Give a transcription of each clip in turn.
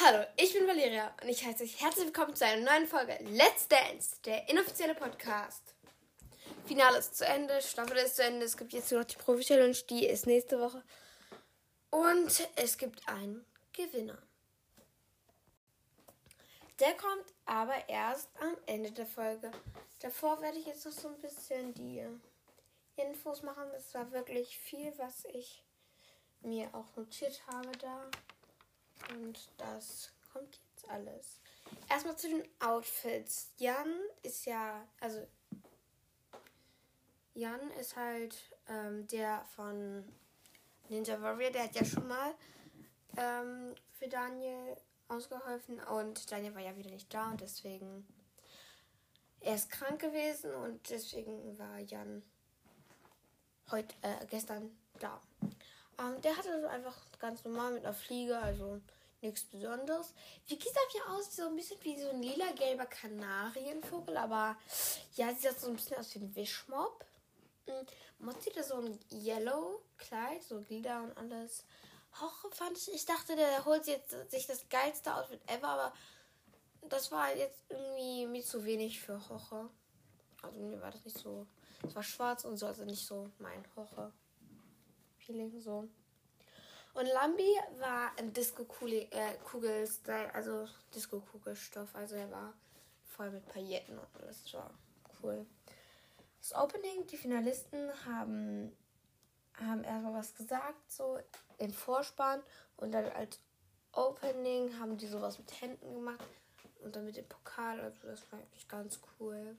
Hallo, ich bin Valeria und ich heiße euch herzlich willkommen zu einer neuen Folge Let's Dance, der inoffizielle Podcast. Finale ist zu Ende, Staffel ist zu Ende, es gibt jetzt nur noch die Profi-Challenge, die ist nächste Woche. Und es gibt einen Gewinner. Der kommt aber erst am Ende der Folge. Davor werde ich jetzt noch so ein bisschen die Infos machen. Das war wirklich viel, was ich mir auch notiert habe da. Und das kommt jetzt alles. Erstmal zu den Outfits. Jan ist ja, also Jan ist halt ähm, der von Ninja Warrior. Der hat ja schon mal ähm, für Daniel ausgeholfen und Daniel war ja wieder nicht da und deswegen er ist krank gewesen und deswegen war Jan heute äh, gestern da. Ähm, der hatte so einfach ganz normal mit einer Fliege, also nichts Besonderes. Wie sieht das hier aus? So ein bisschen wie so ein lila-gelber Kanarienvogel, aber ja, sieht so ein bisschen aus wie ein Wischmob. Mod sieht da so ein Yellow-Kleid, so Glieder und alles. Hoche fand ich, ich dachte, der holt jetzt sich das geilste Outfit ever, aber das war jetzt irgendwie mir zu wenig für Hoche. Also mir war das nicht so. Es war schwarz und so, also nicht so mein Hoche-Feeling so. Und Lambi war ein Disco-Kugel-Style, äh, also Disco-Kugelstoff. Also er war voll mit Pailletten und alles. Das war cool. Das Opening, die Finalisten haben, haben erstmal was gesagt, so im Vorspann. Und dann als Opening haben die sowas mit Händen gemacht. Und dann mit dem Pokal. Also das war eigentlich ganz cool.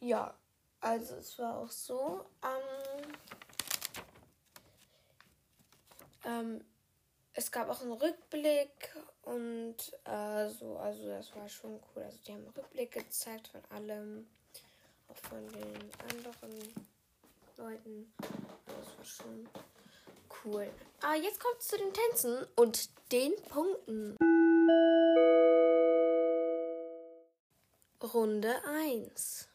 Ja, also es war auch so. Ähm, ähm, es gab auch einen Rückblick und äh, so, also das war schon cool. Also die haben einen Rückblick gezeigt von allem, auch von den anderen Leuten. Das war schon cool. Ah, jetzt kommt es zu den Tänzen und den Punkten. Runde 1.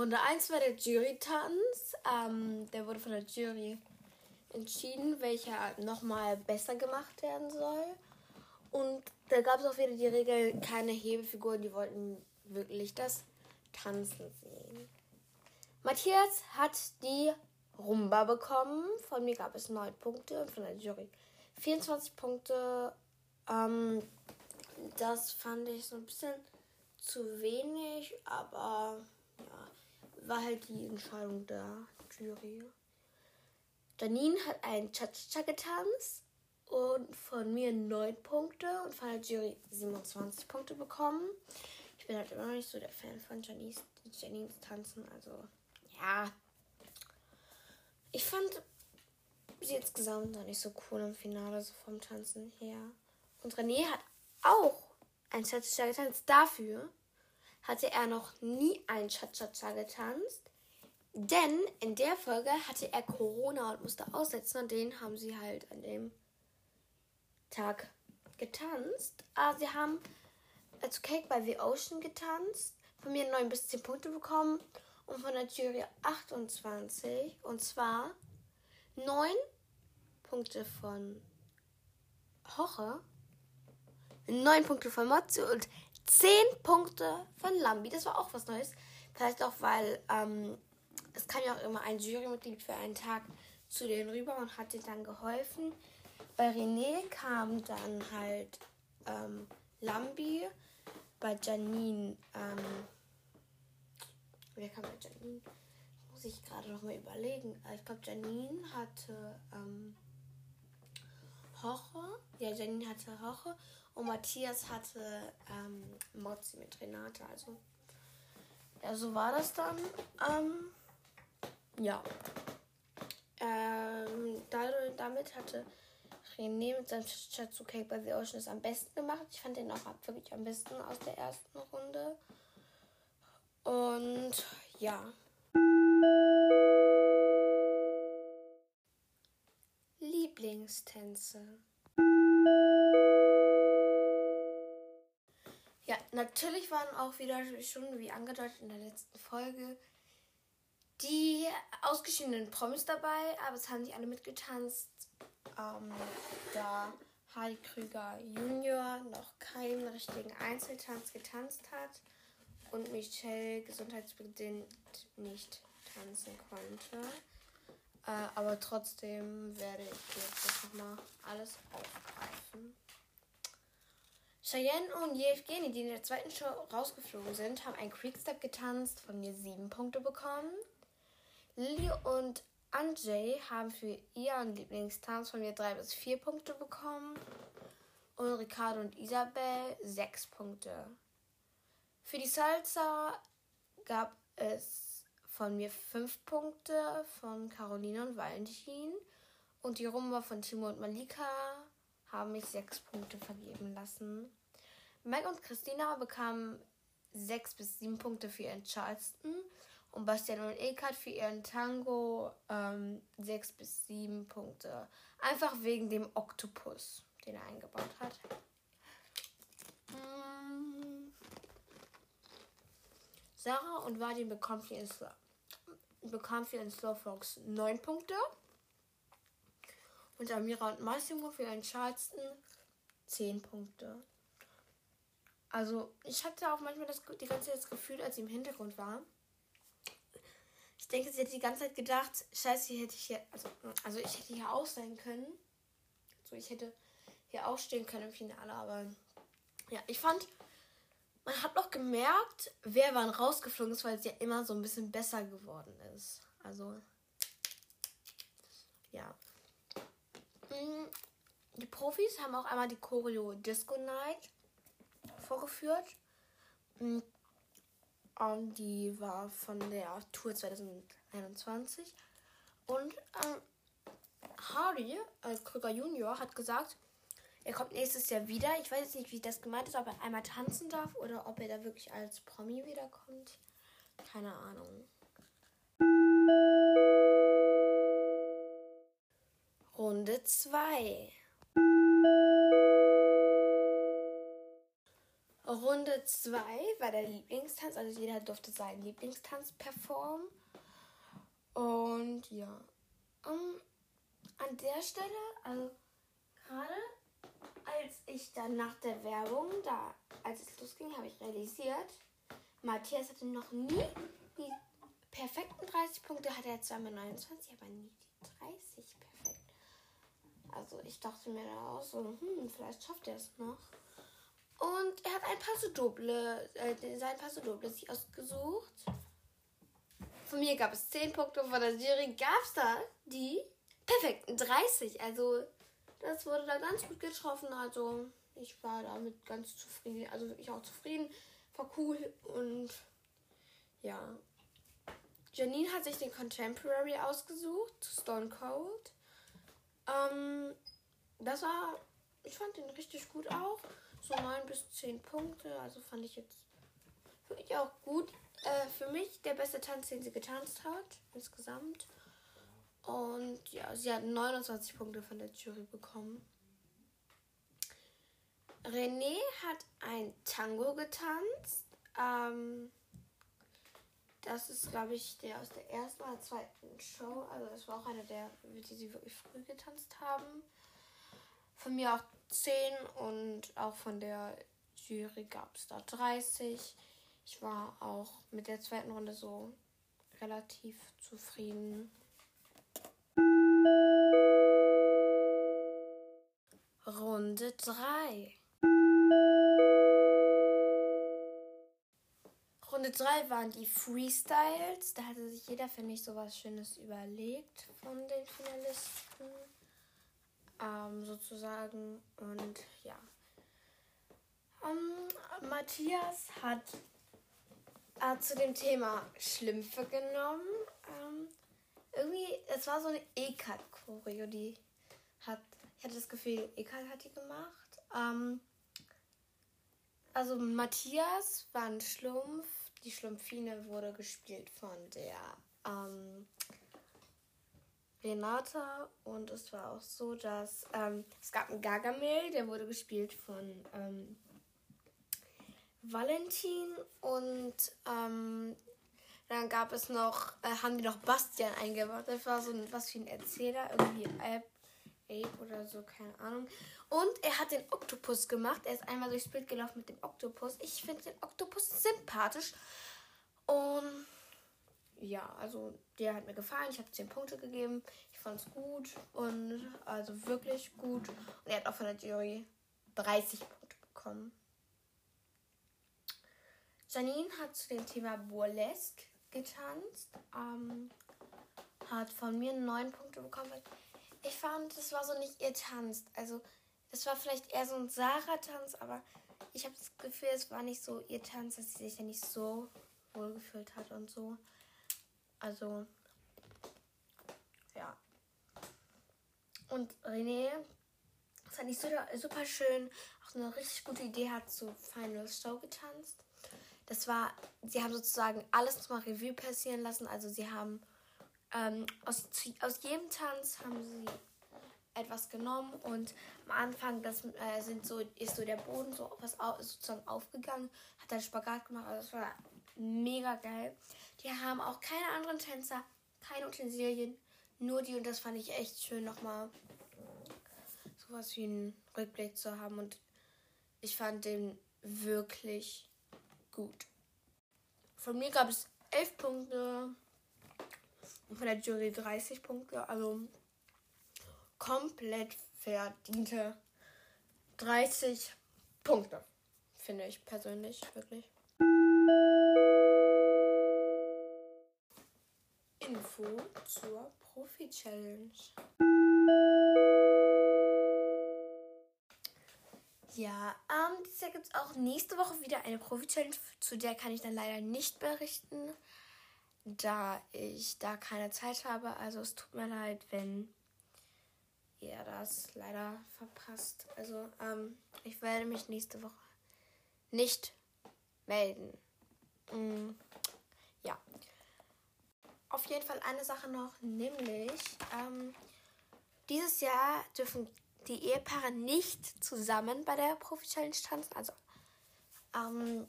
Runde 1 war der Jury-Tanz. Ähm, der wurde von der Jury entschieden, welcher nochmal besser gemacht werden soll. Und da gab es auch wieder die Regel, keine Hebefiguren, die wollten wirklich das Tanzen sehen. Matthias hat die Rumba bekommen. Von mir gab es 9 Punkte und von der Jury 24 Punkte. Ähm, das fand ich so ein bisschen zu wenig, aber ja war halt die Entscheidung der Jury. Janine hat einen Cha-Cha getanzt und von mir 9 Punkte und von der Jury 27 Punkte bekommen. Ich bin halt immer noch nicht so der Fan von Janines, Janines Tanzen, also ja. Ich fand sie insgesamt noch nicht so cool im Finale, so vom Tanzen her. Und René hat auch ein Cha-Cha getanzt. Dafür hatte er noch nie ein Cha-Cha-Cha getanzt. Denn in der Folge hatte er Corona und musste aussetzen und den haben sie halt an dem Tag getanzt. Aber sie haben als Cake bei The Ocean getanzt, von mir 9 bis 10 Punkte bekommen und von der Jury 28. Und zwar 9 Punkte von Hoche, 9 Punkte von Motzi und 10 Punkte von Lambi. Das war auch was Neues. Vielleicht auch, weil ähm, es kam ja auch immer ein Jurymitglied für einen Tag zu denen rüber und hat denen dann geholfen. Bei René kam dann halt ähm, Lambi. Bei Janine, ähm, wer kam bei Janine? Muss ich gerade noch mal überlegen. Ich glaube, Janine hatte ähm, Hoche. Ja, Janine hatte Hoche. Und Matthias hatte ähm, Mozzi mit Renate. Also, ja, so war das dann. Ähm, ja. Ähm, damit hatte René mit seinem Chatsu Cake bei The Ocean es am besten gemacht. Ich fand den auch wirklich am besten aus der ersten Runde. Und ja. Lieblingstänze. Natürlich waren auch wieder schon, wie angedeutet in der letzten Folge, die ausgeschiedenen Promis dabei, aber es haben nicht alle mitgetanzt. Ähm, da Hardy Krüger Junior noch keinen richtigen Einzeltanz getanzt hat und Michelle gesundheitsbedingt nicht tanzen konnte. Äh, aber trotzdem werde ich jetzt nochmal alles aufgreifen. Cheyenne und Yevgeny, die in der zweiten Show rausgeflogen sind, haben einen Quickstep getanzt, von mir sieben Punkte bekommen. Lily und Anjay haben für ihren Lieblingstanz von mir drei bis vier Punkte bekommen. Und Ricardo und Isabel sechs Punkte. Für die Salsa gab es von mir fünf Punkte von Caroline und Valentin. Und die Rumba von Timo und Malika haben mich sechs Punkte vergeben lassen. Meg und Christina bekamen sechs bis sieben Punkte für ihren Charleston und Bastian und Ekat für ihren Tango ähm, sechs bis sieben Punkte. Einfach wegen dem Oktopus, den er eingebaut hat. Mm. Sarah und Vadim bekommen für ihren, Slow, bekam für ihren Slowfox neun Punkte. Und Amira und Massimo für ihren Charleston zehn Punkte. Also, ich hatte auch manchmal das, die ganze Zeit das Gefühl, als sie im Hintergrund war. Ich denke, sie hätte die ganze Zeit gedacht, scheiße, hier hätte ich hier, also, also ich hätte hier auch sein können. So, ich hätte hier auch stehen können im Finale, aber ja, ich fand, man hat noch gemerkt, wer wann rausgeflogen ist, weil es ja immer so ein bisschen besser geworden ist. Also, ja. Mm, die Profis haben auch einmal die Choreo Disco Night vorgeführt. Und mm, die war von der Tour 2021. Und ähm, Hardy, äh, Krüger Junior, hat gesagt, er kommt nächstes Jahr wieder. Ich weiß jetzt nicht, wie das gemeint ist, ob er einmal tanzen darf oder ob er da wirklich als Promi wiederkommt. Keine Ahnung. Runde 2. Runde 2 war der Lieblingstanz. Also jeder durfte seinen Lieblingstanz performen. Und ja. Um, an der Stelle, also gerade als ich dann nach der Werbung, da als es losging, habe ich realisiert, Matthias hatte noch nie die perfekten 30 Punkte, hatte er zwar mit 29, aber nie die 30 perfekt. Also ich dachte mir da auch so, hm, vielleicht schafft er es noch. Und er hat ein Passo Doble, äh, sein Passo Doble sich ausgesucht. Von mir gab es 10 Punkte, von der Jury gab es da die perfekten 30. Also das wurde da ganz gut getroffen. Also ich war damit ganz zufrieden. Also wirklich auch zufrieden. War cool und ja. Janine hat sich den Contemporary ausgesucht, Stone Cold. Ähm, das war, ich fand den richtig gut auch so 9 bis 10 Punkte. Also fand ich jetzt wirklich auch gut. Äh, für mich der beste Tanz, den sie getanzt hat, insgesamt. Und ja, sie hat 29 Punkte von der Jury bekommen. René hat ein Tango getanzt. Ähm, das ist, glaube ich, der aus der ersten oder zweiten Show. Also das war auch einer der, die sie wirklich früh getanzt haben. Von mir auch 10 und auch von der Jury gab es da 30. Ich war auch mit der zweiten Runde so relativ zufrieden. Runde 3. Runde 3 waren die Freestyles. Da hatte sich jeder, finde ich, so was Schönes überlegt von den Finalisten ähm, sozusagen. Und ja. Ähm, Matthias hat äh, zu dem Thema Schlümpfe genommen. Ähm, irgendwie, es war so eine Ekat-Choreo, die hat, ich hatte das Gefühl, Ekat hat die gemacht. Ähm, also Matthias war ein Schlumpf, die Schlumpfine wurde gespielt von der ähm, Renata und es war auch so, dass ähm, es gab einen Gargamel, der wurde gespielt von ähm, Valentin und ähm, Dann gab es noch, äh, haben die noch Bastian eingebaut. Das war so ein, was wie ein Erzähler, irgendwie Ape, Ape oder so, keine Ahnung. Und er hat den Oktopus gemacht. Er ist einmal durchs Bild gelaufen mit dem Oktopus. Ich finde den Oktopus sympathisch. Und ja, also der hat mir gefallen. Ich habe 10 Punkte gegeben. Ich fand es gut und also wirklich gut. Und er hat auch von der Jury 30 Punkte bekommen. Janine hat zu dem Thema Burlesque getanzt. Ähm, hat von mir 9 Punkte bekommen. Ich fand, das war so nicht ihr Tanz. Also, es war vielleicht eher so ein Sarah-Tanz, aber ich habe das Gefühl, es war nicht so ihr Tanz, dass sie sich ja nicht so wohlgefühlt hat und so. Also, ja. Und René, das fand ich super, super schön, auch eine richtig gute Idee hat zu Final Show getanzt. Das war, sie haben sozusagen alles nochmal Revue passieren lassen. Also sie haben ähm, aus, aus jedem Tanz haben sie etwas genommen und am Anfang das äh, sind so ist so der Boden so was sozusagen aufgegangen, hat dann Spagat gemacht, also das war mega geil. Die haben auch keine anderen Tänzer, keine Utensilien, nur die und das fand ich echt schön nochmal sowas wie einen Rückblick zu haben und ich fand den wirklich gut. Von mir gab es 11 Punkte und von der Jury 30 Punkte, also komplett verdiente 30 Punkte, finde ich persönlich wirklich. Info zur Profi-Challenge. Ja, ähm, dieses Jahr gibt es auch nächste Woche wieder eine Profi-Challenge, zu der kann ich dann leider nicht berichten, da ich da keine Zeit habe. Also es tut mir leid, wenn ihr das leider verpasst. Also ähm, ich werde mich nächste Woche nicht melden. Mm, ja. Auf jeden Fall eine Sache noch, nämlich ähm, dieses Jahr dürfen die Ehepaare nicht zusammen bei der Profi-Challenge tanzen. Also, ähm,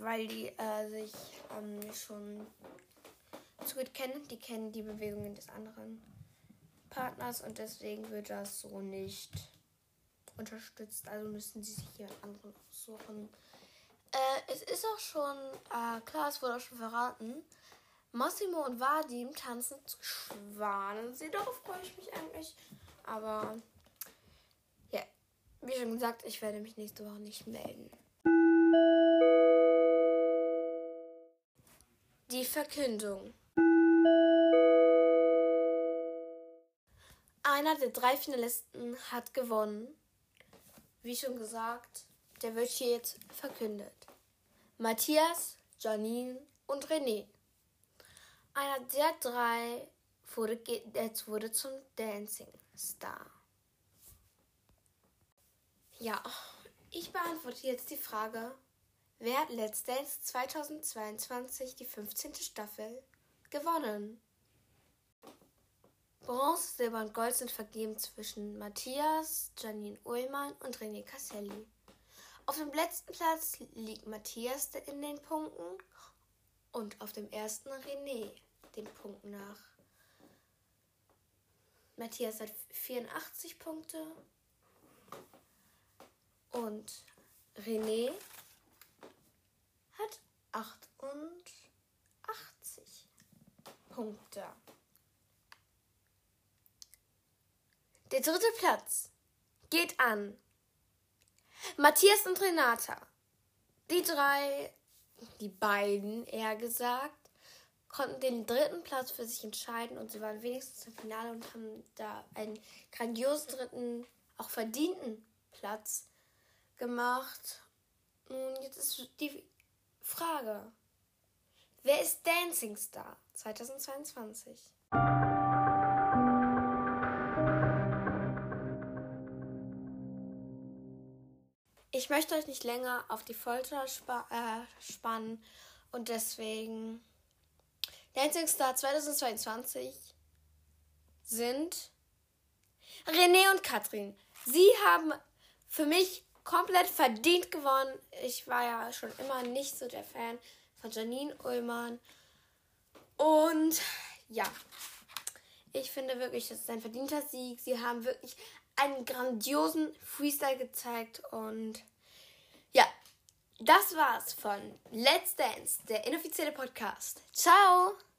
weil die äh, sich ähm, schon zu gut kennen. Die kennen die Bewegungen des anderen Partners und deswegen wird das so nicht unterstützt. Also müssen sie sich hier anderen aussuchen. Äh, es ist auch schon, äh, klar, es wurde auch schon verraten. Massimo und Vadim tanzen zu Schwanensee. Darauf freue ich mich eigentlich. Aber ja, wie schon gesagt, ich werde mich nächste Woche nicht melden. Die Verkündung. Einer der drei Finalisten hat gewonnen. Wie schon gesagt, der wird hier jetzt verkündet. Matthias, Janine und René. Einer der drei wurde, wurde zum Dancing Star. Ja, ich beantworte jetzt die Frage, wer hat Let's Dance 2022 die 15. Staffel gewonnen? Bronze, Silber und Gold sind vergeben zwischen Matthias, Janine Ullmann und René Casselli. Auf dem letzten Platz liegt Matthias in den Punkten und auf dem ersten René den Punkten nach. Matthias hat 84 Punkte und René hat 88 Punkte. Der dritte Platz geht an Matthias und Renata. Die drei, die beiden eher gesagt, konnten den dritten Platz für sich entscheiden und sie waren wenigstens im Finale und haben da einen grandiosen dritten, auch verdienten Platz gemacht. Und jetzt ist die Frage, wer ist Dancing Star 2022? Ich möchte euch nicht länger auf die Folter spa äh, spannen und deswegen Dancing Star 2022 sind René und Katrin. Sie haben für mich komplett verdient gewonnen. Ich war ja schon immer nicht so der Fan von Janine Ullmann. Und ja, ich finde wirklich, das ist ein verdienter Sieg. Sie haben wirklich einen grandiosen Freestyle gezeigt und ja, das war's von Let's Dance, der inoffizielle Podcast. Ciao!